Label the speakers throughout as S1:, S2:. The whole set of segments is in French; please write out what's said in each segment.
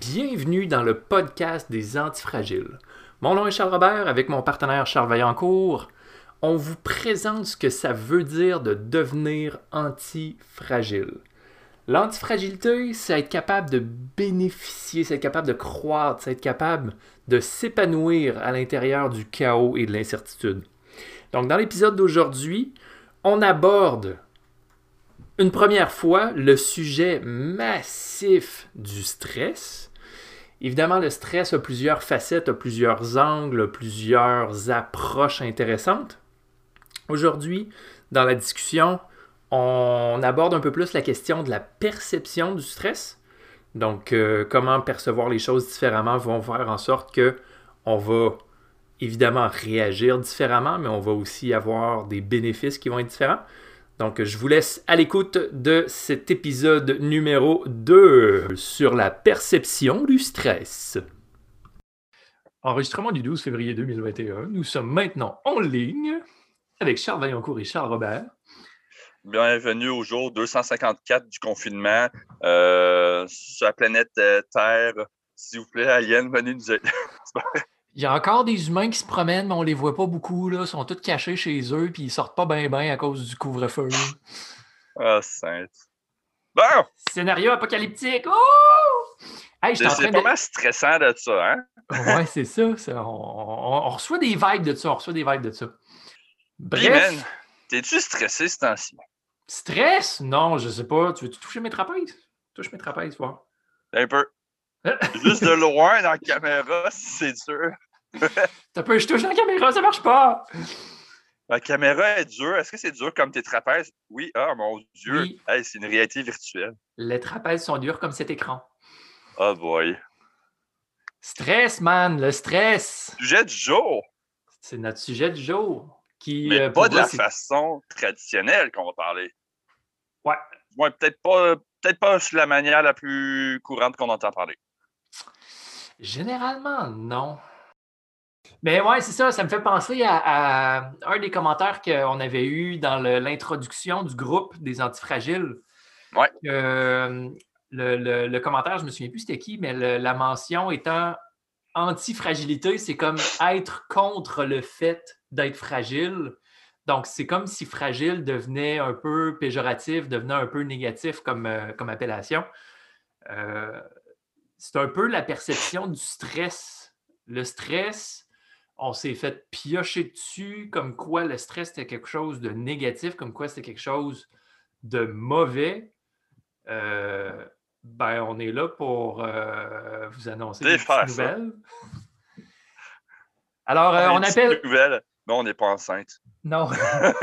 S1: Bienvenue dans le podcast des antifragiles. Mon nom est Charles Robert avec mon partenaire Charles Vaillancourt. On vous présente ce que ça veut dire de devenir antifragile. L'antifragilité, c'est être capable de bénéficier, c'est être capable de croître, c'est être capable de s'épanouir à l'intérieur du chaos et de l'incertitude. Donc, dans l'épisode d'aujourd'hui, on aborde une première fois le sujet massif du stress. Évidemment, le stress a plusieurs facettes, a plusieurs angles, a plusieurs approches intéressantes. Aujourd'hui, dans la discussion, on aborde un peu plus la question de la perception du stress. Donc, euh, comment percevoir les choses différemment vont faire en sorte que on va évidemment réagir différemment, mais on va aussi avoir des bénéfices qui vont être différents. Donc, je vous laisse à l'écoute de cet épisode numéro 2 sur la perception du stress. Enregistrement du 12 février 2021. Nous sommes maintenant en ligne avec Charles Vaillancourt et Charles Robert.
S2: Bienvenue au jour 254 du confinement euh, sur la planète euh, Terre. S'il vous plaît, Alien, venez nous aider.
S1: Il y a encore des humains qui se promènent, mais on les voit pas beaucoup. Là. Ils sont tous cachés chez eux, puis ils sortent pas bien bien à cause du couvre-feu.
S2: Ah, sainte. Bon!
S1: Scénario apocalyptique! Oh!
S2: Hey, c'est mal stressant de ça, hein?
S1: ouais, c'est ça. on, reçoit des vibes de ça. On reçoit des vibes de ça.
S2: Bref. T'es-tu stressé ce temps-ci?
S1: Stress? Non, je sais pas. Tu veux -tu toucher mes trapèzes? Touche mes trapèzes, voir.
S2: Un peu. Juste de loin dans la caméra, c'est dur.
S1: T'as peu, je touche la caméra, ça marche pas.
S2: La caméra est dure. Est-ce que c'est dur comme tes trapèzes? Oui, ah mon Dieu. c'est une réalité virtuelle.
S1: Les trapèzes sont durs comme cet écran.
S2: Oh boy.
S1: Stress, man, le stress.
S2: Sujet du jour.
S1: C'est notre sujet du jour. Qui,
S2: Mais euh, pas de la façon traditionnelle qu'on va parler.
S1: Ouais.
S2: Ouais, peut-être pas, peut-être pas la manière la plus courante qu'on entend parler.
S1: Généralement, non. Mais ouais, c'est ça, ça me fait penser à, un des commentaires qu'on avait eu dans l'introduction du groupe des antifragiles.
S2: Ouais.
S1: Euh, le, commentaire, je ne me souviens plus c'était qui, mais la mention étant antifragilité, c'est comme être contre le fait d'être fragile. Donc, c'est comme si fragile devenait un peu péjoratif, devenait un peu négatif comme, euh, comme appellation. Euh, c'est un peu la perception du stress. Le stress, on s'est fait piocher dessus comme quoi le stress était quelque chose de négatif, comme quoi c'était quelque chose de mauvais. Euh, ben, on est là pour euh, vous annoncer des nouvelles. Alors, euh, on appelle.
S2: Nouvelles. Non, on n'est pas enceinte.
S1: Non.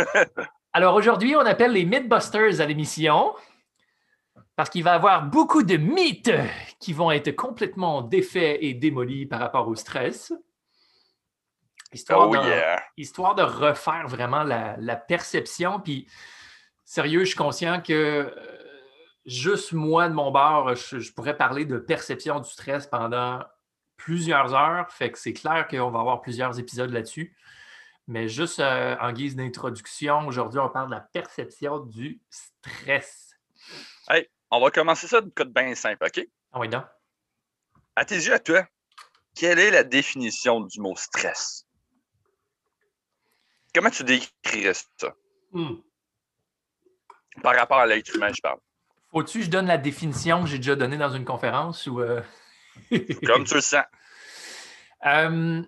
S1: Alors aujourd'hui, on appelle les Mythbusters à l'émission parce qu'il va y avoir beaucoup de mythes qui vont être complètement défaits et démolis par rapport au stress. Histoire,
S2: oh,
S1: de, histoire de refaire vraiment la, perception. Puis, sérieux, je suis conscient que euh, juste moi, de mon bord, je, pourrais parler de perception du stress pendant plusieurs heures. Fait que c'est clair qu'on va avoir plusieurs épisodes là-dessus. Mais juste euh, en guise d'introduction, aujourd'hui, on parle de la perception du stress.
S2: Hey, on va commencer ça d'une code bien simple, OK?
S1: Ah oui, non.
S2: À tes yeux, à toi, quelle est la définition du mot stress? Comment tu décrirais ça? Hmm. Par rapport à l'être humain, je parle.
S1: Faut-tu que je donne la définition que j'ai déjà donnée dans une conférence ou. Euh?
S2: Comme tu le sens.
S1: Euh,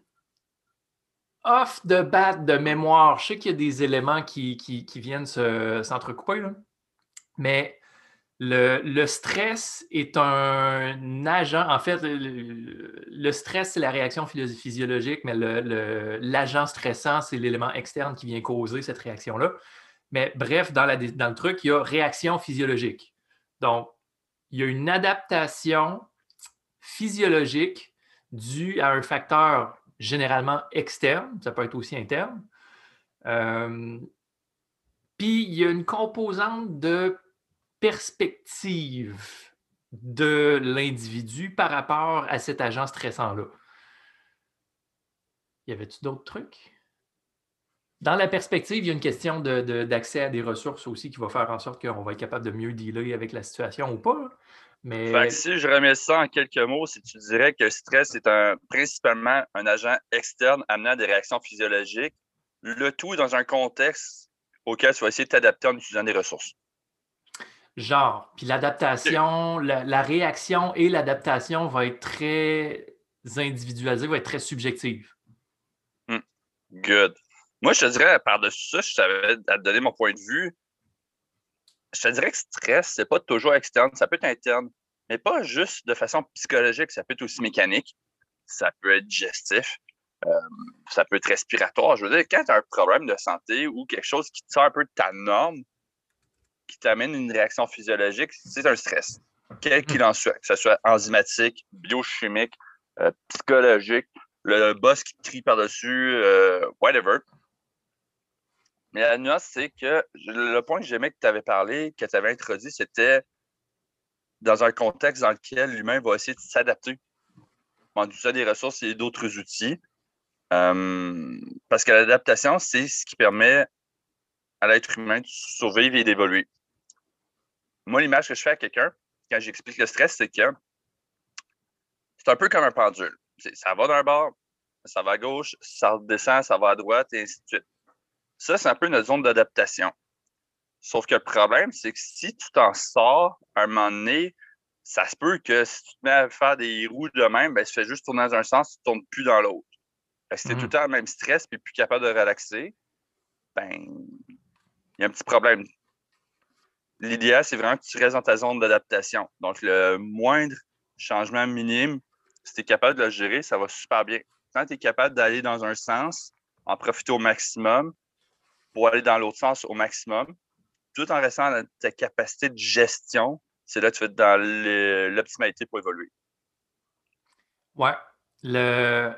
S1: off the bat de mémoire, je sais qu'il y a des éléments qui, qui, viennent s'entrecouper, mais le, stress est un agent. En fait, le, stress, c'est la réaction physiologique, mais l'agent stressant, c'est l'élément externe qui vient causer cette réaction-là. Mais bref, dans, le truc, il y a réaction physiologique. Donc, il y a une adaptation physiologique due à un facteur généralement externe, ça peut être aussi interne. Euh, puis il y a une composante de perspective de l'individu par rapport à cet agent stressant-là? Y avait-tu d'autres trucs? Dans la perspective, il y a une question d'accès à des ressources aussi qui va faire en sorte qu'on va être capable de mieux dealer avec la situation ou pas. Mais...
S2: si je remets ça en quelques mots, si tu dirais que le stress est un, principalement un agent externe amenant des réactions physiologiques, le tout dans un contexte auquel tu vas essayer de t'adapter en utilisant des ressources.
S1: Genre, puis l'adaptation, la, réaction et l'adaptation va être très individualisée, va être très subjective.
S2: Hmm. Good. Moi, je te dirais, par-dessus ça, je t'avais à te donner mon point de vue. Je te dirais que stress, c'est pas toujours externe, ça peut être interne, mais pas juste de façon psychologique, ça peut être aussi mécanique, ça peut être digestif, euh, ça peut être respiratoire. Je veux dire, quand tu as un problème de santé ou quelque chose qui te sort un peu de ta norme, qui t'amène une réaction physiologique, c'est un stress. Quel qu'il en soit, que ce soit enzymatique, biochimique, euh, psychologique, le boss qui crie par-dessus, euh, whatever. Mais la nuance, c'est que le point que j'aimais que tu avais parlé, que tu avais introduit, c'était dans un contexte dans lequel l'humain va essayer de s'adapter en utilisant des ressources et d'autres outils. Euh, parce que l'adaptation, c'est ce qui permet à l'être humain de survivre et d'évoluer. Moi, l'image que je fais à quelqu'un, quand j'explique le stress, c'est que c'est un peu comme un pendule. Ça va d'un bord, ça va à gauche, ça descend, ça va à droite, et ainsi de suite. Ça, c'est un peu notre zone d'adaptation. Sauf que le problème, c'est que si tu t'en sors, à un moment donné, ça se peut que si tu te mets à faire des roues de même, ben, tu fais juste tourner dans un sens, tu ne tournes plus dans l'autre. Si tu es tout le temps le même stress et plus capable de relaxer, ben, il y a un petit problème. L'idéal, c'est vraiment que tu restes dans ta zone d'adaptation. Donc, le moindre changement minime, si tu es capable de le gérer, ça va super bien. Quand tu es capable d'aller dans un sens, en profiter au maximum pour aller dans l'autre sens au maximum, tout en restant dans ta capacité de gestion, c'est là que tu vas être dans l'optimalité pour évoluer.
S1: Ouais. Le,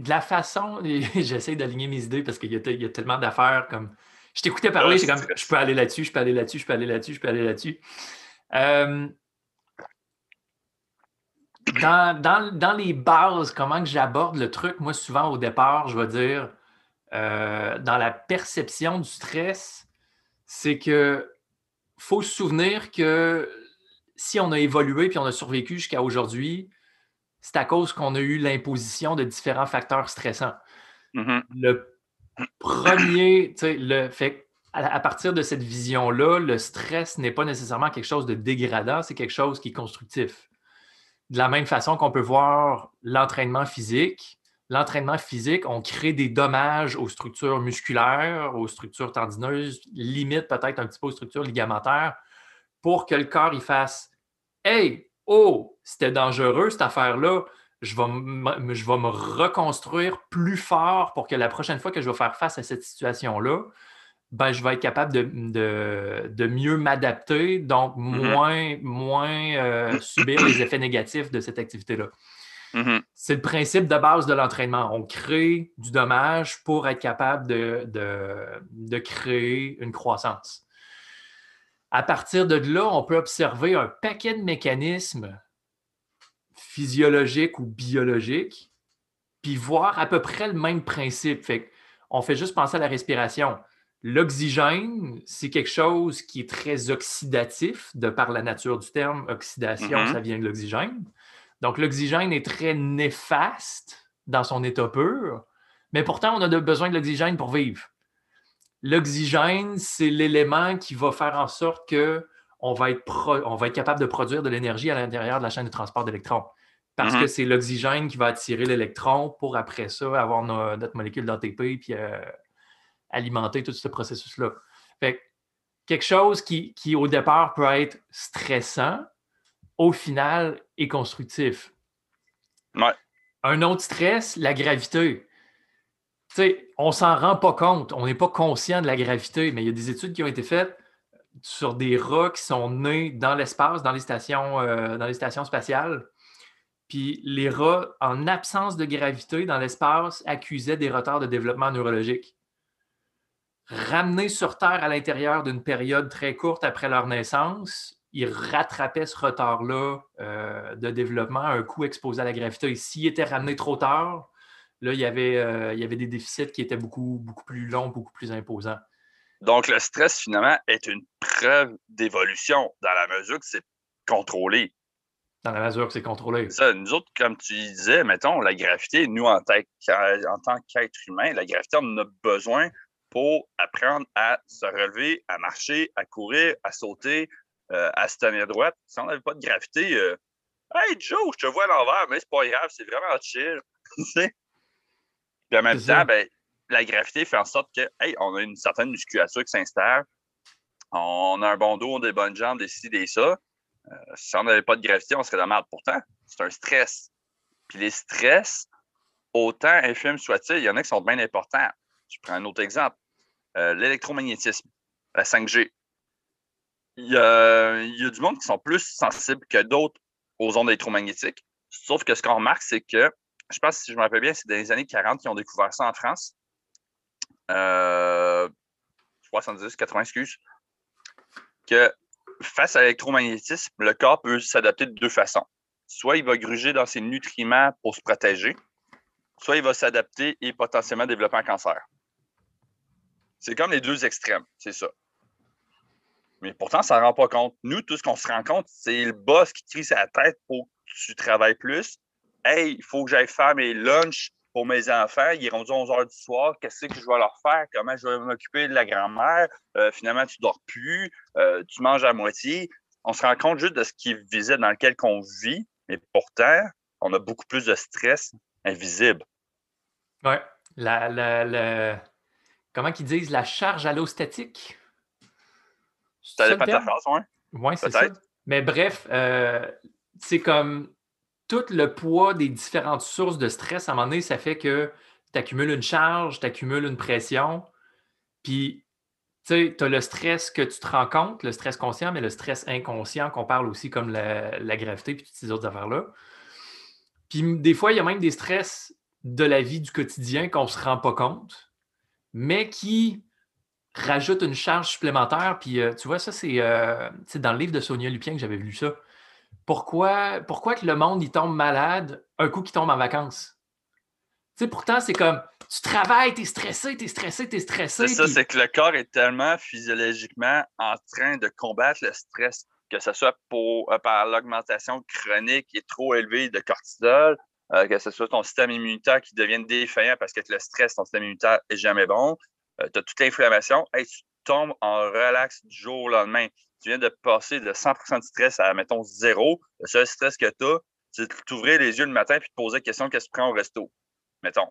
S1: de la façon, j'essaie d'aligner mes idées parce qu'il y, a tellement d'affaires comme. Je t'écoutais parler, j'ai comme je peux aller là-dessus, je peux aller là-dessus, je peux aller là-dessus, je peux aller là-dessus. Euh, dans, les bases, comment que j'aborde le truc, moi souvent au départ, je vais dire euh, dans la perception du stress, c'est que faut se souvenir que si on a évolué puis on a survécu jusqu'à aujourd'hui, c'est à cause qu'on a eu l'imposition de différents facteurs stressants.
S2: Mm-hmm.
S1: Le premier, le fait à, partir de cette vision-là, le stress n'est pas nécessairement quelque chose de dégradant, c'est quelque chose qui est constructif. De la même façon qu'on peut voir l'entraînement physique, l'entraînement physique, on crée des dommages aux structures musculaires, aux structures tendineuses, limite peut-être un petit peu aux structures ligamentaires, pour que le corps il fasse Hey, oh, c'était dangereux cette affaire-là, je vais, je vais me reconstruire plus fort pour que la prochaine fois que je vais faire face à cette situation-là, ben, je vais être capable de, mieux m'adapter, donc mm-hmm. moins, moins euh, subir les effets négatifs de cette activité-là.
S2: Mm-hmm.
S1: C'est le principe de base de l'entraînement. On crée du dommage pour être capable de, de créer une croissance. À partir de là, on peut observer un paquet de mécanismes physiologiques ou biologiques, puis voir à peu près le même principe. Fait on fait juste penser à la respiration. L'oxygène, c'est quelque chose qui est très oxydatif, de par la nature du terme. Oxydation, mm-hmm. ça vient de l'oxygène. Donc, l'oxygène est très néfaste dans son état pur, mais pourtant, on a besoin de l'oxygène pour vivre. L'oxygène, c'est l'élément qui va faire en sorte que on va être, on va être capable de produire de l'énergie à l'intérieur de la chaîne de transport d'électrons. Parce que mm-hmm. c'est l'oxygène qui va attirer l'électron pour après ça avoir notre molécule d'ATP puis euh, alimenter tout ce processus-là. quelque chose qui, qui, au départ, peut être stressant, au final, est constructif. Un autre stress, la gravité sais, on s'en rend pas compte, on n'est pas conscient de la gravité, mais il y a des études qui ont été faites sur des rats qui sont nés dans l'espace, dans les stations, euh, dans les stations spatiales. Puis les rats, en absence de gravité dans l'espace, accusaient des retards de développement neurologique. Ramenés sur Terre à l'intérieur d'une période très courte après leur naissance, ils rattrapaient ce retard-là euh, de développement à un coup exposé à la gravité. S'ils étaient ramenés trop tard, Là, il y avait, euh, il y avait des déficits qui étaient beaucoup, beaucoup plus longs, beaucoup plus imposants.
S2: Donc, le stress, finalement, est une preuve d'évolution dans la mesure que c'est contrôlé.
S1: Dans la mesure que c'est contrôlé.
S2: Ça, nous autres, comme tu disais, mettons, la gravité, nous, en, en tant qu'être humain, la gravité, on en a besoin pour apprendre à se relever, à marcher, à courir, à sauter, euh, à se tenir droite. Si on n'avait pas de gravité, euh, Hey Joe, je te vois à l'envers, mais c'est pas grave, c'est vraiment chill. Puis en même temps, ben, la gravité fait en sorte que, hey, on a une certaine musculature qui s'installe, on a un bon dos, on a des bonnes jambes, des ci, des ça. Euh, si on n'avait pas de gravité, on serait de merde. Pourtant, c'est un stress. Puis les stress, autant infimes soient-ils, il y en a qui sont bien importants. Je prends un autre exemple. Euh, l'électromagnétisme, la 5G. Il y, a, il y, a, du monde qui sont plus sensibles que d'autres aux ondes électromagnétiques. Sauf que ce qu'on remarque, c'est que, je pense, si je me rappelle bien, c'est dans les années 40 qu'ils ont découvert ça en France. Euh, 70, 80, excuse. Que face à l'électromagnétisme, le corps peut s'adapter de deux façons. Soit il va gruger dans ses nutriments pour se protéger, soit il va s'adapter et potentiellement développer un cancer. C'est comme les deux extrêmes, c'est ça. Mais pourtant, ça ne rend pas compte. Nous, tout ce qu'on se rend compte, c'est le boss qui crie sa tête pour que tu travailles plus. Hey, il faut que j'aille faire mes lunchs pour mes enfants. Ils est rendu 11 heures du soir. Qu'est-ce que je vais leur faire? Comment je vais m'occuper de la grand-mère? Euh, finalement, tu ne dors plus. Euh, tu manges à moitié. On se rend compte juste de ce qui est visible dans lequel on vit. Mais pourtant, on a beaucoup plus de stress invisible.
S1: Oui. La, la, Comment qu'ils disent? La charge allostatique?
S2: Ça dépend de ta phrase, oui.
S1: Oui, c'est ça. Mais bref, euh, c'est comme tout le poids des différentes sources de stress, à un moment donné, ça fait que tu accumules une charge, tu accumules une pression, puis tu as le stress que tu te rends compte, le stress conscient, mais le stress inconscient qu'on parle aussi comme la, gravité puis toutes ces autres affaires-là. Puis des fois, il y a même des stress de la vie du quotidien qu'on ne se rend pas compte, mais qui rajoute une charge supplémentaire. Puis euh, tu vois, ça, euh, c'est dans le livre de Sonia Lupien que j'avais lu ça. Pourquoi, pourquoi que le monde il tombe malade un coup qu'il tombe en vacances? Tu sais, pourtant, c'est comme tu travailles, tu es stressé, tu es stressé, tu es stressé.
S2: C'est ça, c'est que le corps est tellement physiologiquement en train de combattre le stress, que ce soit pour, euh, par l'augmentation chronique est trop élevée de cortisol, que ce soit ton système immunitaire qui devient défaillant parce que le stress, ton système immunitaire n'est jamais bon, euh, tu as toute l'inflammation, et tu tombes en relax du jour au lendemain. Tu viens de passer de 100% de stress à, mettons, zéro. Le seul stress que tu as, c'est de t'ouvrir les yeux le matin et te poser la question qu'est-ce que tu prends au resto, mettons.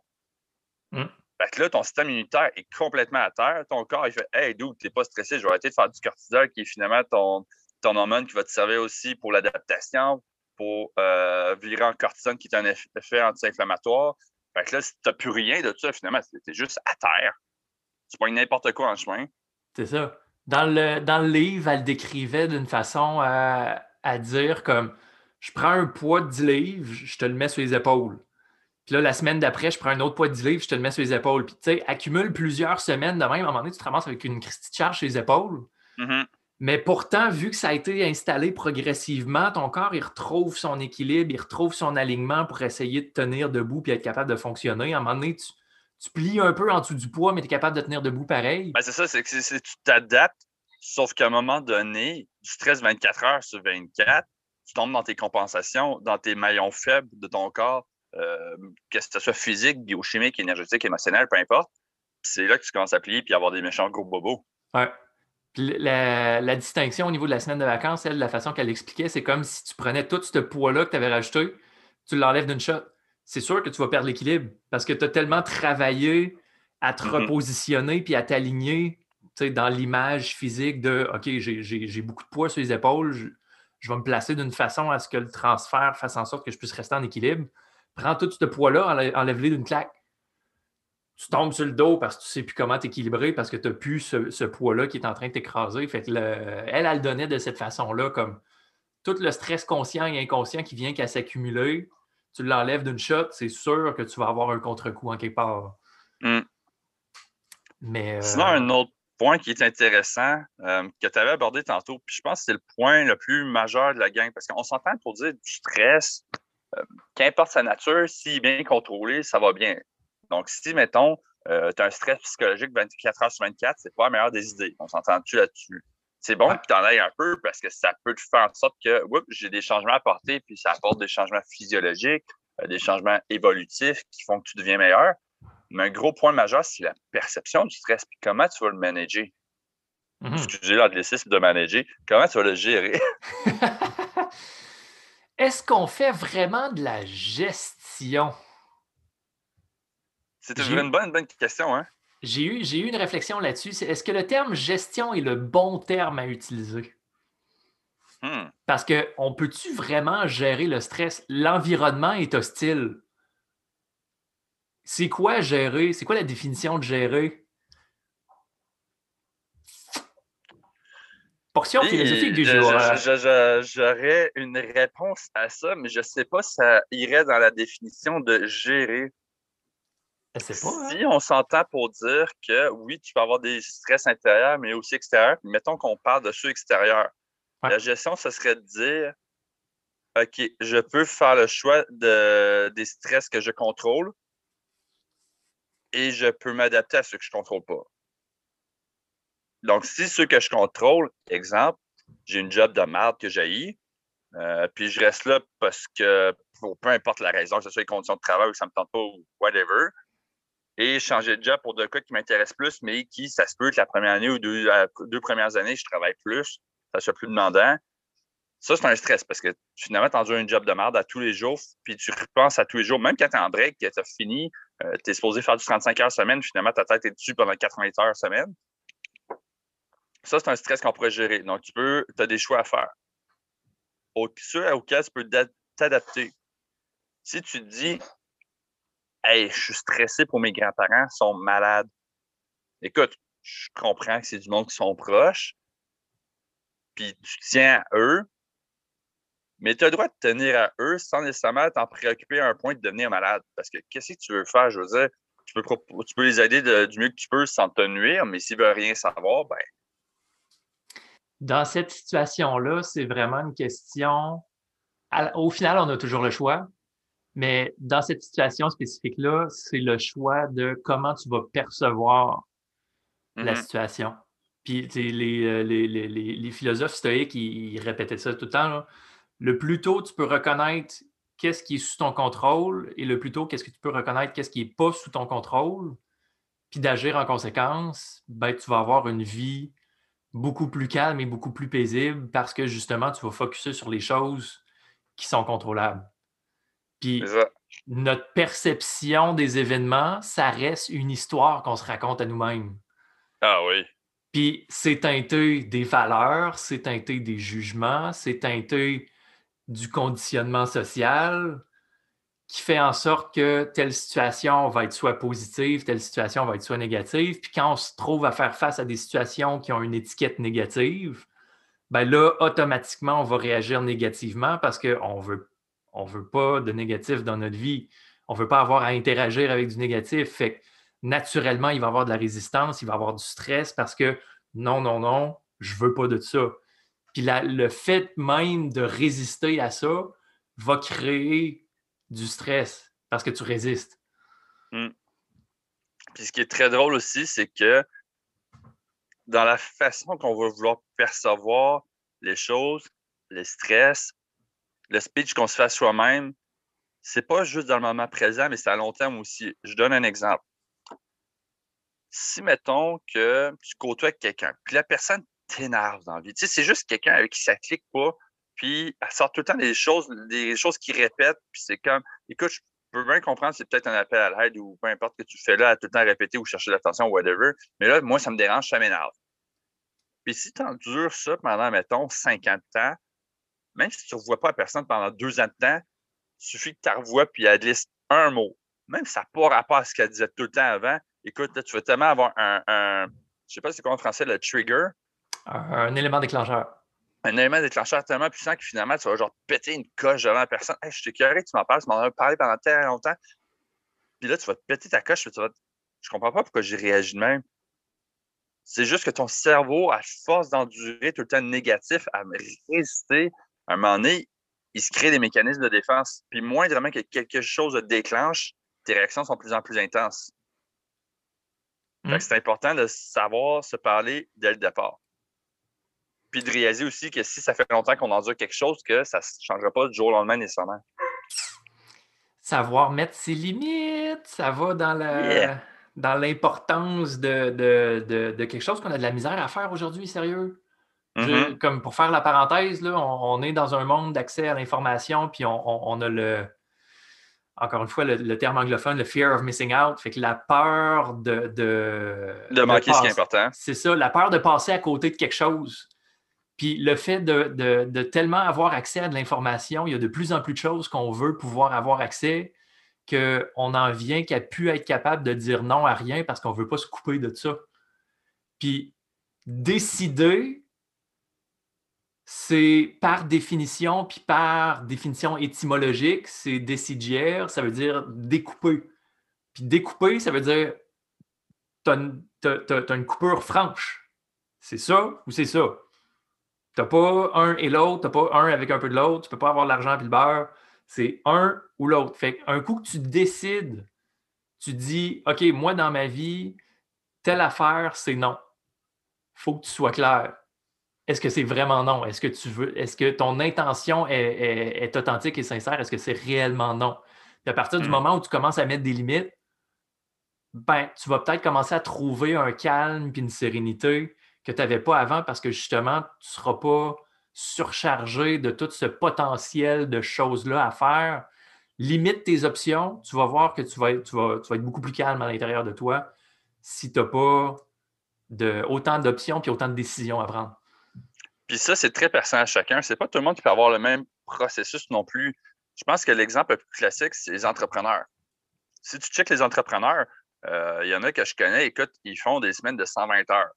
S1: Mm.
S2: Fait que là, ton système immunitaire est complètement à terre. Ton corps, il fait Hey, tu t'es pas stressé, je vais arrêter de faire du cortisol, qui est finalement ton, ton hormone qui va te servir aussi pour l'adaptation, pour euh, virer en cortisone, qui est un effet anti-inflammatoire. Fait que là, si tu n'as plus rien de ça, finalement, tu es juste à terre tu prends n'importe quoi en chemin.
S1: C'est ça. Dans le, dans le livre, elle décrivait d'une façon à, dire comme je prends un poids de 10 livres, je te le mets sur les épaules. Puis là, la semaine d'après, je prends un autre poids de 10 livres, je te le mets sur les épaules. Puis tu sais, accumule plusieurs semaines de même. À un moment donné, tu te ramasses avec une Christie de charge sur les épaules.
S2: Mm-hmm.
S1: Mais pourtant, vu que ça a été installé progressivement, ton corps, il retrouve son équilibre, il retrouve son alignement pour essayer de tenir debout et être capable de fonctionner. À un moment donné, tu, tu plies un peu en dessous du poids, mais tu es capable de tenir debout pareil.
S2: Ben, c'est ça, c'est que tu t'adaptes, sauf qu'à un moment donné, du stress 24 heures sur 24, tu tombes dans tes compensations, dans tes maillons faibles de ton corps, euh, que ce soit physique, biochimique, énergétique, émotionnel, peu importe. C'est là que tu commences à plier puis avoir des méchants gros bobos.
S1: Ouais. La, la, distinction au niveau de la semaine de vacances, elle, la façon qu'elle expliquait, c'est comme si tu prenais tout ce poids-là que tu avais rajouté, tu l'enlèves d'une shot c'est sûr que tu vas perdre l'équilibre parce que tu as tellement travaillé à te mm-hmm. repositionner puis à t'aligner dans l'image physique de OK, j'ai beaucoup de poids sur les épaules, je, vais me placer d'une façon à ce que le transfert fasse en sorte que je puisse rester en équilibre. Prends tout ce poids-là, enlève-le d'une claque. Tu tombes sur le dos parce que tu ne sais plus comment t'équilibrer parce que tu n'as plus ce, poids-là qui est en train de t'écraser. Fait que elle, elle le donnait de cette façon-là, comme tout le stress conscient et inconscient qui vient qu'à s'accumuler tu l'enlèves d'une shot, c'est sûr que tu vas avoir un contre-coup en quelque part.
S2: Hmm.
S1: Mais, euh,
S2: Sinon, un autre point qui est intéressant euh, que tu avais abordé tantôt, puis je pense que c'est le point le plus majeur de la gang, parce qu'on s'entend pour dire du stress, euh, qu'importe sa nature, si bien contrôlé, ça va bien. Donc, si, mettons, tu as un stress psychologique 24 heures sur 24, c'est pas la meilleure des idées. On s'entend-tu là-dessus? C'est bon que tu en ailles un peu parce que ça peut te faire en sorte que j'ai des changements à apporter, puis ça apporte des changements physiologiques, euh, des changements évolutifs qui font que tu deviens meilleur. Mais un gros point majeur, c'est la perception du stress, puis comment tu vas le manager. Mm -hmm. Excusez l'anglicisme de manager. Comment tu vas le gérer?
S1: Est-ce qu'on fait vraiment de la gestion?
S2: C'est une bonne, bonne question, hein?
S1: J'ai eu, eu une réflexion là-dessus. Est-ce que le terme gestion est le bon terme à utiliser?
S2: Hmm.
S1: Parce qu'on peut-tu vraiment gérer le stress? L'environnement est hostile. C'est quoi gérer? C'est quoi la définition de gérer? Portion philosophique du jour.
S2: J'aurais une réponse à ça, mais je ne sais pas si ça irait dans la définition de gérer.
S1: Pas, hein?
S2: Si on s'entend pour dire que oui, tu peux avoir des stress intérieurs, mais aussi extérieurs, mettons qu'on parle de ceux extérieurs. La gestion, ce serait de dire OK, je peux faire le choix de, des stress que je contrôle et je peux m'adapter à ceux que je ne contrôle pas. Donc, si ceux que je contrôle, exemple, j'ai une job de merde que j'ai euh, puis je reste là parce que, peu importe la raison, que ce soit les conditions de travail ou ça ne me tente pas ou whatever, et changer de job pour deux cas qui m'intéressent plus, mais qui, ça se peut que la première année ou deux, deux premières années, je travaille plus, ça soit plus demandant. Ça, c'est un stress parce que finalement, tu endures un job de merde à tous les jours, puis tu repenses à tous les jours, même quand tu es en break, que tu as fini, euh, tu es supposé faire du 35 heures semaine, finalement, ta tête est dessus pendant 80 heures semaine. Ça, c'est un stress qu'on pourrait gérer. Donc, tu peux, as des choix à faire. Au, ceux auxquels tu peux t'adapter. Si tu te dis, Hey, je suis stressé pour mes grands-parents, ils sont malades. Écoute, je comprends que c'est du monde qui sont proches, puis tu tiens à eux, mais tu as le droit de tenir à eux sans nécessairement t'en préoccuper à un point de devenir malade. Parce que qu'est-ce que tu veux faire? Je veux dire, tu peux, les aider du mieux que tu peux sans te nuire, mais s'ils veulent rien savoir, ben.
S1: Dans cette situation-là, c'est vraiment une question. Au final, on a toujours le choix. Mais dans cette situation spécifique-là, c'est le choix de comment tu vas percevoir la mm-hmm. situation. Puis euh, les, les, les, les, philosophes stoïques, ils, répétaient ça tout le temps. Le plus tôt tu peux reconnaître qu'est-ce qui est sous ton contrôle et le plus tôt qu'est-ce que tu peux reconnaître qu'est-ce qui n'est pas sous ton contrôle, puis d'agir en conséquence, ben, tu vas avoir une vie beaucoup plus calme et beaucoup plus paisible parce que justement, tu vas focuser sur les choses qui sont contrôlables. Puis notre perception des événements, ça reste une histoire qu'on se raconte à nous-mêmes.
S2: Ah oui.
S1: Puis c'est teinté des valeurs, c'est teinté des jugements, c'est teinté du conditionnement social qui fait en sorte que telle situation va être soit positive, telle situation va être soit négative. Puis quand on se trouve à faire face à des situations qui ont une étiquette négative, ben là, automatiquement, on va réagir négativement parce qu'on veut on ne veut pas de négatif dans notre vie. On ne veut pas avoir à interagir avec du négatif. Fait que naturellement, il va y avoir de la résistance, il va y avoir du stress parce que non, non, non, je ne veux pas de ça. Puis le fait même de résister à ça va créer du stress parce que tu résistes.
S2: Hmm. Puis ce qui est très drôle aussi, c'est que dans la façon qu'on va vouloir percevoir les choses, le stress, le speech qu'on se fait à soi-même, c'est pas juste dans le moment présent, mais c'est à long terme aussi. Je donne un exemple. Si, mettons, que tu côtoies quelqu'un, puis la personne t'énerve dans la vie, tu sais, c'est juste quelqu'un avec qui ça clique pas, puis elle sort tout le temps des choses, des choses qui répètent, puis c'est comme, écoute, je peux bien comprendre, c'est peut-être un appel à l'aide ou peu importe que tu fais là, à tout le temps répéter ou chercher l'attention ou whatever, mais là, moi, ça me dérange, ça m'énerve. Puis si tu endures ça pendant, mettons, 50 ans, même si tu ne revois pas la personne pendant deux ans de temps, il suffit que tu la revoies puis elle glisse un mot. Même si ça n'a pas rapport à ce qu'elle disait tout le temps avant, écoute, là, tu vas tellement avoir un, un je ne sais pas c'est quoi en français, le trigger.
S1: Un, élément déclencheur.
S2: Un élément déclencheur tellement puissant que finalement, tu vas genre péter une coche devant la personne. Hey, je t'ai curé, tu m'en parles, tu m'en as parlé pendant tellement longtemps. Puis là, tu vas te péter ta coche, tu vas je comprends pas pourquoi j'ai réagi de même. C'est juste que ton cerveau, à force d'endurer tout le temps négatif, à résister à un moment donné, il se crée des mécanismes de défense. Puis moindrement que quelque chose se déclenche, tes réactions sont de plus en plus intenses. Hmm. C'est important de savoir se parler dès le départ. Puis de réaliser aussi que si ça fait longtemps qu'on endure quelque chose, que ça ne changera pas du jour au lendemain nécessairement.
S1: Savoir mettre ses limites, ça va dans la. dans l'importance de, de, quelque chose qu'on a de la misère à faire aujourd'hui, sérieux. Mm-hmm. Comme pour faire la parenthèse, là, on, est dans un monde d'accès à l'information, puis on, a le, encore une fois, le, terme anglophone, le fear of missing out, fait que la peur de.
S2: De, manquer ce qui est important.
S1: C'est ça, la peur de passer à côté de quelque chose. Puis le fait de, tellement avoir accès à de l'information, il y a de plus en plus de choses qu'on veut pouvoir avoir accès, qu'on en vient qu'à pu être capable de dire non à rien parce qu'on ne veut pas se couper de ça. Puis décider c'est par définition, puis par définition étymologique, c'est décidière, ça veut dire découper. Puis découper, ça veut dire tu as, une coupure franche. C'est ça ou c'est ça? Tu n'as pas un et l'autre, tu n'as pas un avec un peu de l'autre, tu peux pas avoir l'argent et le beurre. C'est un ou l'autre. Fait un coup que tu décides, tu dis OK, moi dans ma vie, telle affaire, c'est non. faut que tu sois clair est-ce que c'est vraiment non? Est-ce que tu veux, est-ce que ton intention est, authentique et sincère? Est-ce que c'est réellement non? Puis à partir du hmm. moment où tu commences à mettre des limites, ben, tu vas peut-être commencer à trouver un calme et une sérénité que tu n'avais pas avant parce que justement, tu ne seras pas surchargé de tout ce potentiel de choses-là à faire. Limite tes options, tu vas voir que tu vas, tu vas, tu vas être beaucoup plus calme à l'intérieur de toi si tu n'as pas de, autant d'options et autant de décisions à prendre.
S2: Puis ça, c'est très personnel à chacun. C'est pas tout le monde qui peut avoir le même processus non plus. Je pense que l'exemple le plus classique, c'est les entrepreneurs. Si tu checkes les entrepreneurs, euh, il y en a que je connais, écoute, ils font des semaines de 120 heures.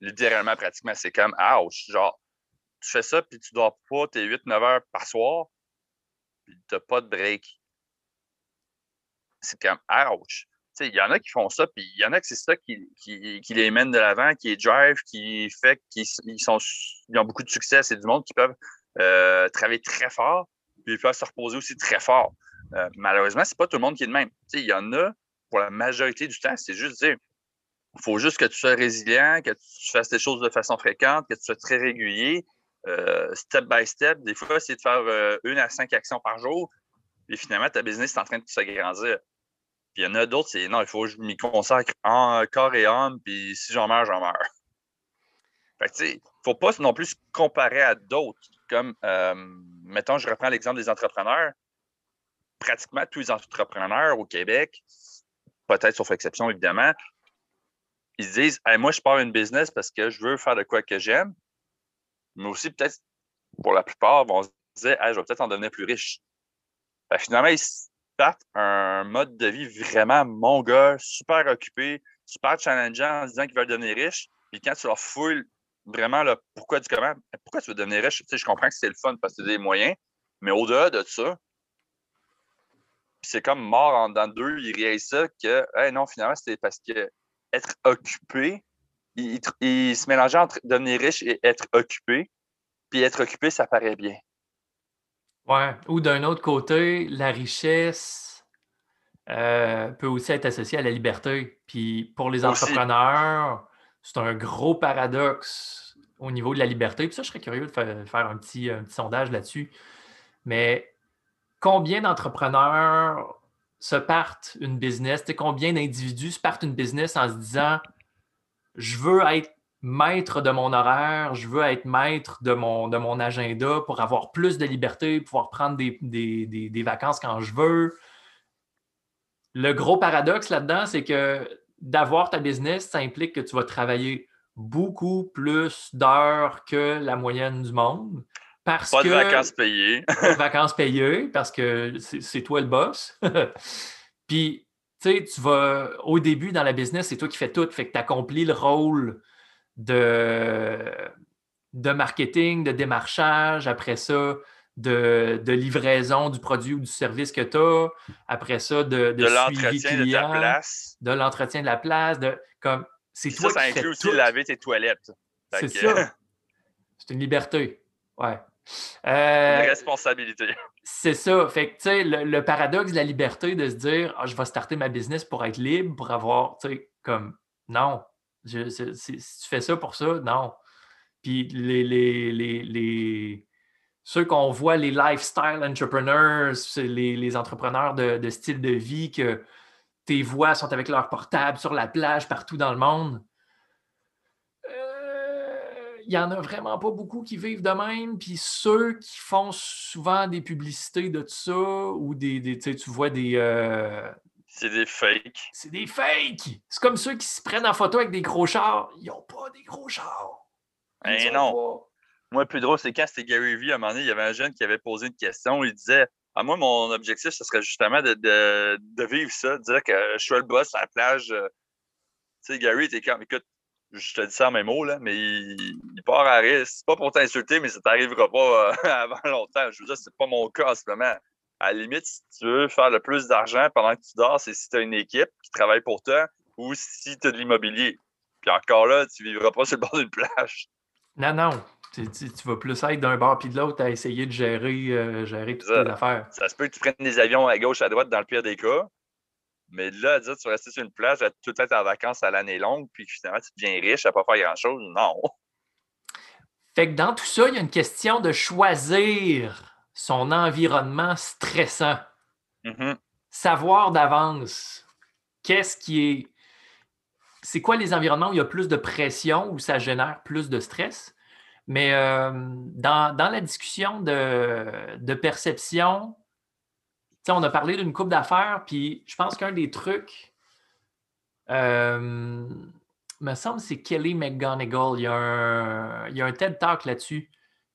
S2: Littéralement, pratiquement. C'est comme, ouch, genre, tu fais ça, puis tu dors pas tes 8-9 heures par soir, puis tu n'as pas de break. C'est comme, ouch il y en a qui font ça, puis il y en a que c'est ça qui, les mène de l'avant, qui est drive, qui fait qu'ils sont, ont beaucoup de succès. C'est du monde qui peuvent euh, travailler très fort, puis ils peuvent se reposer aussi très fort. Euh, malheureusement, c'est pas tout le monde qui est le même. Il y en a, pour la majorité du temps, c'est juste dire il faut juste que tu sois résilient, que tu fasses des choses de façon fréquente, que tu sois très régulier, euh, step by step. Des fois, c'est de faire une à cinq actions par jour. Et finalement, ta business est en train de s'agrandir. Il y en a d'autres, c'est non, il faut que je m'y consacre en corps et âme, puis si j'en meurs, j'en meurs. Fait que, faut pas non plus se comparer à d'autres. Comme, euh, mettons, je reprends l'exemple des entrepreneurs. Pratiquement tous les entrepreneurs au Québec, peut-être sauf exception, évidemment, ils se disent Moi, je pars une business parce que je veux faire de quoi que j'aime. Mais aussi, peut-être, pour la plupart, vont se dire Je vais peut-être en devenir plus riche. finalement, ils un mode de vie vraiment mon gars, super occupé, super challengeant en disant qu'ils veulent devenir riches. Puis quand tu leur fouilles vraiment le pourquoi du comment, pourquoi tu veux devenir riche, tu sais, je comprends que c'est le fun parce que tu des moyens, mais au-delà de ça, c'est comme mort en dedans deux, ils réalisent ça que non, finalement, c'est parce que être occupé, il, se mélangeait entre devenir riche et être occupé. Puis être occupé, ça paraît bien.
S1: Ouais. Ou d'un autre côté, la richesse euh, peut aussi être associée à la liberté. Puis pour les entrepreneurs, c'est un gros paradoxe au niveau de la liberté. Puis ça, je serais curieux de faire, un, petit, sondage là-dessus. Mais combien d'entrepreneurs se partent une business? Combien d'individus se partent une business en se disant je veux être maître de mon horaire, je veux être maître de mon, de mon agenda pour avoir plus de liberté, pouvoir prendre des, vacances quand je veux. Le gros paradoxe là-dedans, c'est que d'avoir ta business, ça implique que tu vas travailler beaucoup plus d'heures que la moyenne du monde. Parce
S2: pas
S1: de
S2: vacances payées.
S1: pas de vacances payées parce que c'est toi le boss. Puis, tu sais, tu vas, au début dans la business, c'est toi qui fais tout. Fait que tu accomplis le rôle de, de marketing, de démarchage, après ça, de, livraison du produit ou du service que tu as, après ça, de,
S2: de, l'entretien de ta place.
S1: De l'entretien de la place, de comme c'est toi
S2: ça, ça inclut aussi laver tes toilettes.
S1: C'est ça. C'est une liberté. Ouais.
S2: Euh, une responsabilité.
S1: C'est ça. Fait que, tu sais, le, paradoxe de la liberté de se dire, ah, je vais starter ma business pour être libre, pour avoir, tu sais, comme, non, si tu fais ça pour ça, non. Puis les, les, les, les ceux qu'on voit, les lifestyle entrepreneurs, les, les entrepreneurs de, de, style de vie que tes voix sont avec leur portable sur la plage partout dans le monde. Euh, il n'y en a vraiment pas beaucoup qui vivent de même. Puis ceux qui font souvent des publicités de ça ou des, tu vois des. Euh,
S2: c'est des fakes.
S1: C'est des fakes. C'est comme ceux qui se prennent en photo avec des gros chars. Ils n'ont pas des gros chars.
S2: Ben non. Moi, le plus drôle, c'est quand c'était Gary Vee, à un moment donné, il y avait un jeune qui avait posé une question. Il disait à ah, moi, mon objectif, ce serait justement de, de, vivre ça, de dire que je suis le boss à la plage. Euh, tu sais, Gary était comme, écoute, je te dis ça en mes mots, là, mais il, part à risque. C'est pas pour t'insulter, mais ça t'arrivera pas euh, avant longtemps. Je veux dire, c'est pas mon cas en ce moment. À la limite, si tu veux faire le plus d'argent pendant que tu dors, c'est si tu as une équipe qui travaille pour toi ou si tu as de l'immobilier. Puis encore là, tu vivras pas sur le bord d'une plage.
S1: Non, non. Tu, vas plus être d'un bord puis de l'autre à essayer de gérer, euh, gérer toutes tes affaires.
S2: Ça se peut que tu prennes des avions à gauche, à droite dans le pire des cas. Mais là, dire tu vas rester sur une plage, à tout être en vacances à l'année longue, puis finalement, tu deviens riche à ne pas faire grand-chose. Non.
S1: Fait que dans tout ça, il y a une question de choisir son environnement stressant.
S2: Mm-hmm.
S1: Savoir d'avance qu'est-ce qui est. C'est quoi les environnements où il y a plus de pression, où ça génère plus de stress? Mais euh, dans, la discussion de, de perception, on a parlé d'une coupe d'affaires, puis je pense qu'un des trucs, euh, me semble, c'est Kelly McGonigal. Il y, a un, il y a un TED Talk là-dessus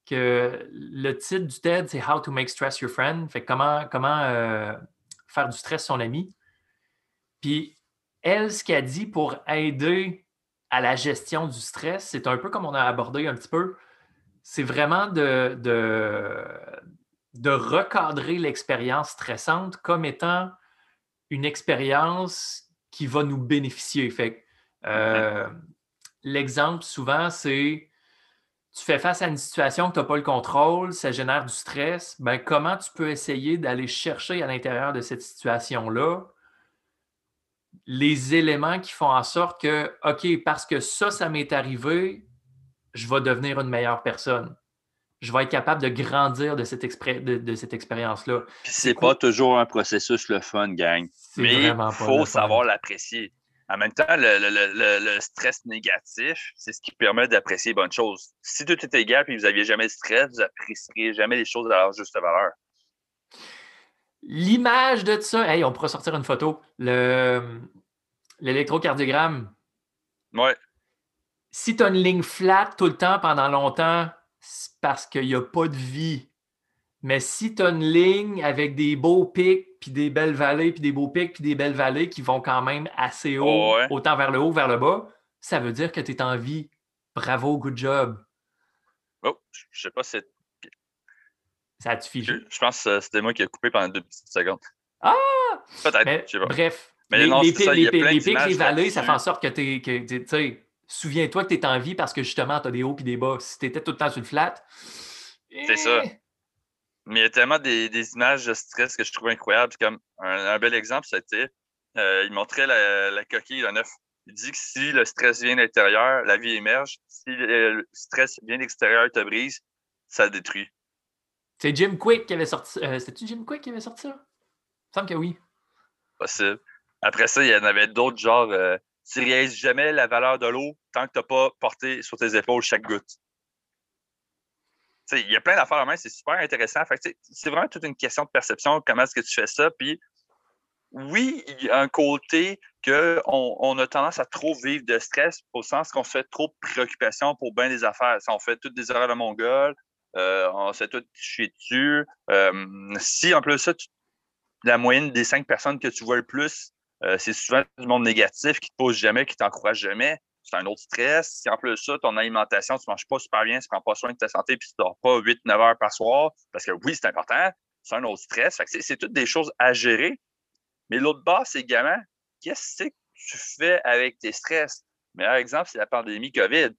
S1: que le titre du TED, c'est How to Make Stress Your Friend. Fait comment, comment euh, faire du stress son ami. Puis elle, ce qu'elle dit pour aider à la gestion du stress, c'est un peu comme on a abordé un petit peu. C'est vraiment de, de, de recadrer l'expérience stressante comme étant une expérience qui va nous bénéficier. Fait euh, l'exemple souvent, c'est tu fais face à une situation que tu n'as pas le contrôle, ça génère du stress. Ben, comment tu peux essayer d'aller chercher à l'intérieur de cette situation-là les éléments qui font en sorte que, OK, parce que ça, ça m'est arrivé, je vais devenir une meilleure personne je vais être capable de grandir de cette, de, cette expérience-là.
S2: C'est pas toujours un processus le fun, gang. Mais il faut savoir l'apprécier. En même temps, le, stress négatif, c'est ce qui permet d'apprécier les bonnes choses. Si tout était égal et vous n'aviez jamais de stress, vous n'apprécieriez jamais les choses à leur juste valeur.
S1: L'image de ça, hey, on pourra sortir une photo. L'électrocardiogramme.
S2: Ouais.
S1: Si tu as une ligne flat tout le temps pendant longtemps, c'est parce qu'il n'y a pas de vie. Mais si tu as une ligne avec des beaux pics, puis des belles vallées, puis des beaux pics, puis des belles vallées qui vont quand même assez haut, autant vers le haut, vers le bas, ça veut dire que tu es en vie. Bravo, good job.
S2: Oh, je sais pas si c'est.
S1: Ça a-tu figé?
S2: Je, pense que c'était moi qui ai coupé pendant deux petites secondes.
S1: Ah!
S2: Peut-être.
S1: Bref. les, pics, les, vallées, ça fait en sorte que tu es souviens-toi que tu es en vie parce que justement, tu as des hauts et des bas. Si tu étais tout le temps sur le flat.
S2: C'est ça. Mais il y a tellement des, images de stress que je trouve incroyables. Comme un, bel exemple, c'était euh, il montrait la, coquille d'un œuf. Il dit que si le stress vient de l'intérieur, la vie émerge. Si le stress vient de l'extérieur, te brise, ça le détruit.
S1: C'est Jim Quick qui avait sorti. Euh, C'était-tu Jim Quick qui avait sorti ça? Il me semble que oui.
S2: Possible. Après ça, il y en avait d'autres, genre euh, tu ne réalises jamais la valeur de l'eau tant que tu n'as pas porté sur tes épaules chaque goutte. Il y a plein d'affaires en c'est super intéressant. C'est vraiment toute une question de perception, comment est-ce que tu fais ça. Puis oui, il y a un côté qu'on on a tendance à trop vivre de stress au sens qu'on se fait trop de préoccupations pour bien des affaires. on fait toutes des erreurs de mongol, euh, on s'est tout chier dessus. Euh, si en plus ça, la moyenne des cinq personnes que tu vois le plus euh, c'est souvent du monde négatif qui te pose jamais, qui t'encourage jamais. C'est un autre stress. Si en plus de ça, ton alimentation, tu ne manges pas super bien, tu ne prends pas soin de ta santé, puis tu ne dors pas 8-9 heures par soir, parce que oui, c'est important, c'est un autre stress. c'est toutes des choses à gérer. Mais l'autre bas, c'est également, qu'est-ce que tu fais avec tes stress? Meilleur exemple, c'est la pandémie COVID.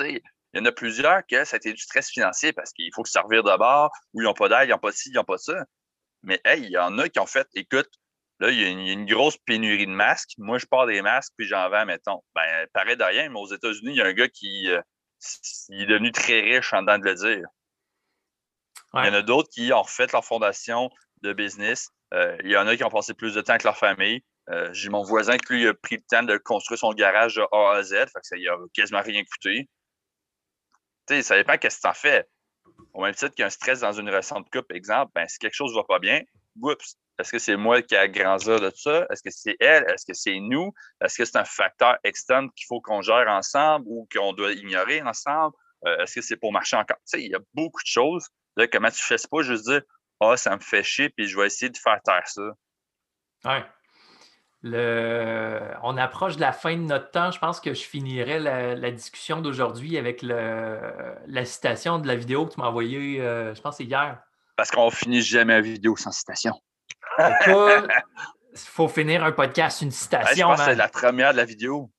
S2: il y en a plusieurs que ça a été du stress financier parce qu'il faut ça revire de bord, ou ils n'ont pas d'aide, ils n'ont pas ci, ils n'ont pas ça. Mais hey, il y en a qui ont fait, écoute, Là, il y, a une, grosse pénurie de masques. Moi, je pars des masques, puis j'en vends, mettons. Ben, paraît de rien, mais aux États-Unis, il y a un gars qui. Euh, il est devenu très riche en dedans de le dire. Il y en a d'autres qui ont refait leur fondation de business. Euh, il y en a qui ont passé plus de temps avec leur famille. Euh, j'ai mon voisin qui lui a pris le temps de construire son garage de A à Z. Fait que ça a quasiment rien coûté. Tu sais, ça dépend qu'est-ce que tu en fais. Au même titre qu'un stress dans une relation de couple, exemple, ben, si quelque chose ne va pas bien, oups, est-ce que c'est moi qui ai grandi de ça? Est-ce que c'est elle? Est-ce que c'est nous? Est-ce que c'est un facteur externe qu'il faut qu'on gère ensemble ou qu'on doit ignorer ensemble? Euh, est-ce que c'est pour marcher encore? Tu sais, il y a beaucoup de choses. Là, comment tu fais pas juste dire Ah, oh, ça me fait chier, puis je vais essayer de faire taire ça.
S1: Ouais. Le... On approche de la fin de notre temps. Je pense que je finirai la, discussion d'aujourd'hui avec le... la citation de la vidéo que tu m'as envoyée, euh, je pense c'est hier.
S2: Parce qu'on finit jamais la vidéo sans citation.
S1: Il faut finir un podcast, une citation.
S2: je pense c'est la première de la vidéo.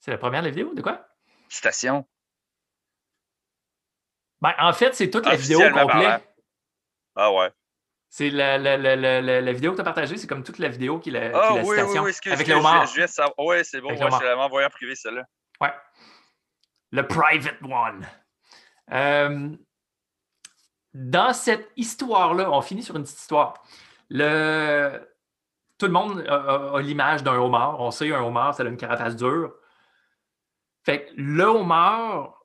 S1: C'est la première de la vidéo? De quoi?
S2: Citation.
S1: Ben, en fait, c'est toute la vidéo complète.
S2: Ah ouais.
S1: C'est la, la, la, la, vidéo que tu as partagée, c'est comme toute la vidéo qui est la,
S2: ah,
S1: oui, citation.
S2: Oui, oui, avec le homard. Je, je Oui, c'est bon. Ouais, c'est envoyé en privé, celle-là.
S1: Ouais. Le private one. Euh, dans cette histoire-là, on finit sur une petite histoire. Tout le monde a, l'image d'un homard. On sait un homard, ça a une carapace dure. Fait que le homard,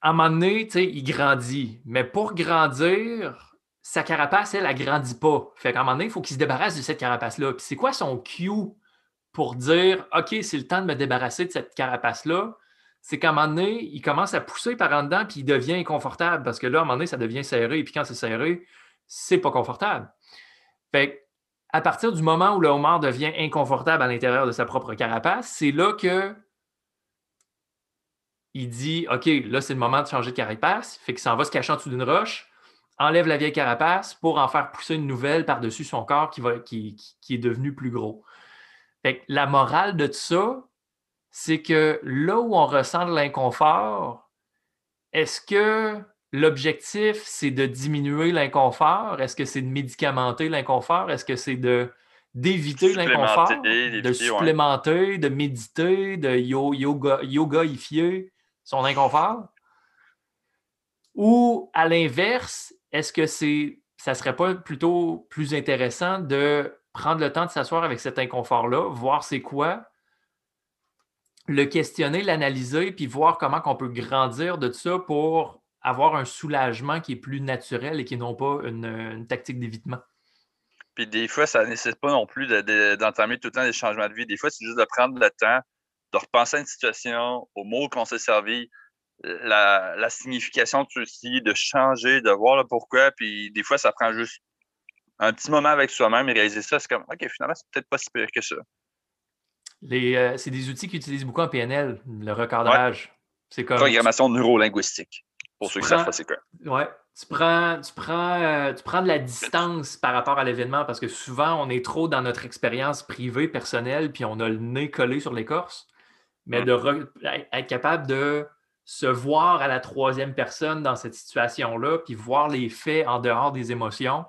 S1: à un moment donné, il grandit. Mais pour grandir, sa carapace, elle, elle grandit pas. Fait qu'à un moment donné, il faut qu'il se débarrasse de cette carapace-là. Puis c'est quoi son cue pour dire OK, c'est le temps de me débarrasser de cette carapace-là? C'est qu'à un moment donné, il commence à pousser par en dedans, puis il devient inconfortable parce que là, à un moment donné, ça devient serré, et puis quand c'est serré, c'est pas confortable. Fait à partir du moment où le homard devient inconfortable à l'intérieur de sa propre carapace, c'est là que il dit OK, là, c'est le moment de changer de carapace, fait qu'il s'en va se cacher en dessous d'une roche, enlève la vieille carapace pour en faire pousser une nouvelle par-dessus son corps qui, va, qui, qui, est devenu plus gros. Fait la morale de tout ça, c'est que là où on ressent de l'inconfort, est-ce que l'objectif, c'est de diminuer l'inconfort? Est-ce que c'est de médicamenter l'inconfort? Est-ce que c'est de d'éviter l'inconfort, de supplémenter, de méditer, de yoga, yogaïfier son inconfort? Ou à l'inverse, est-ce que c'est ça serait pas plutôt plus intéressant de prendre le temps de s'asseoir avec cet inconfort-là, voir c'est quoi, le questionner, l'analyser, puis voir comment on peut grandir de ça pour avoir un soulagement qui est plus naturel et qui n'ont pas une, tactique d'évitement.
S2: Puis des fois, ça ne nécessite pas non plus d'entamer tout le temps des changements de vie. Des fois, c'est juste de prendre le temps de repenser à une situation, aux mots qu'on s'est servi, la, signification de ceci, de changer, de voir le pourquoi. Puis des fois, ça prend juste un petit moment avec soi-même et réaliser ça. C'est comme, OK, finalement, c'est peut-être pas si pire que ça.
S1: Euh, c'est des outils qui utilisent beaucoup en PNL, le recadrage.
S2: C'est comme. Programmation neurolinguistique. Pour ceux qui savent pas c'est quoi.
S1: Ouais. Tu prends, tu, prends, euh, tu prends de la distance par rapport à l'événement parce que souvent, on est trop dans notre expérience privée, personnelle, puis on a le nez collé sur l'écorce. Mais mm. de être capable de se voir à la troisième personne dans cette situation-là, puis voir les faits en dehors des émotions,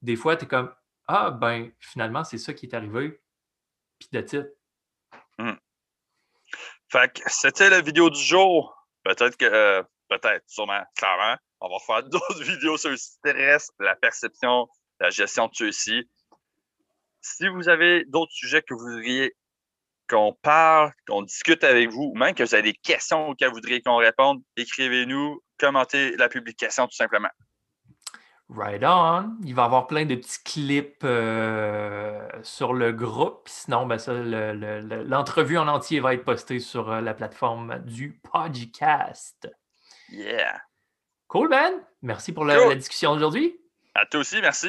S1: des fois, tu es comme Ah, ben, finalement, c'est ça qui est arrivé. Puis de titre.
S2: Hmm. Fait que c'était la vidéo du jour. Peut-être que, euh, peut-être, sûrement, clairement, on va faire d'autres vidéos sur le stress, la perception, la gestion de ceux-ci. Si vous avez d'autres sujets que vous voudriez qu'on parle, qu'on discute avec vous, ou même que vous avez des questions auxquelles vous voudriez qu'on réponde, écrivez-nous, commentez la publication tout simplement.
S1: Right on. Il va y avoir plein de petits clips euh, sur le groupe. Sinon, ben ça, l'entrevue en entier va être postée sur euh, la plateforme du podcast.
S2: Yeah.
S1: Cool, Ben. Merci pour la, la discussion aujourd'hui.
S2: À toi aussi, merci.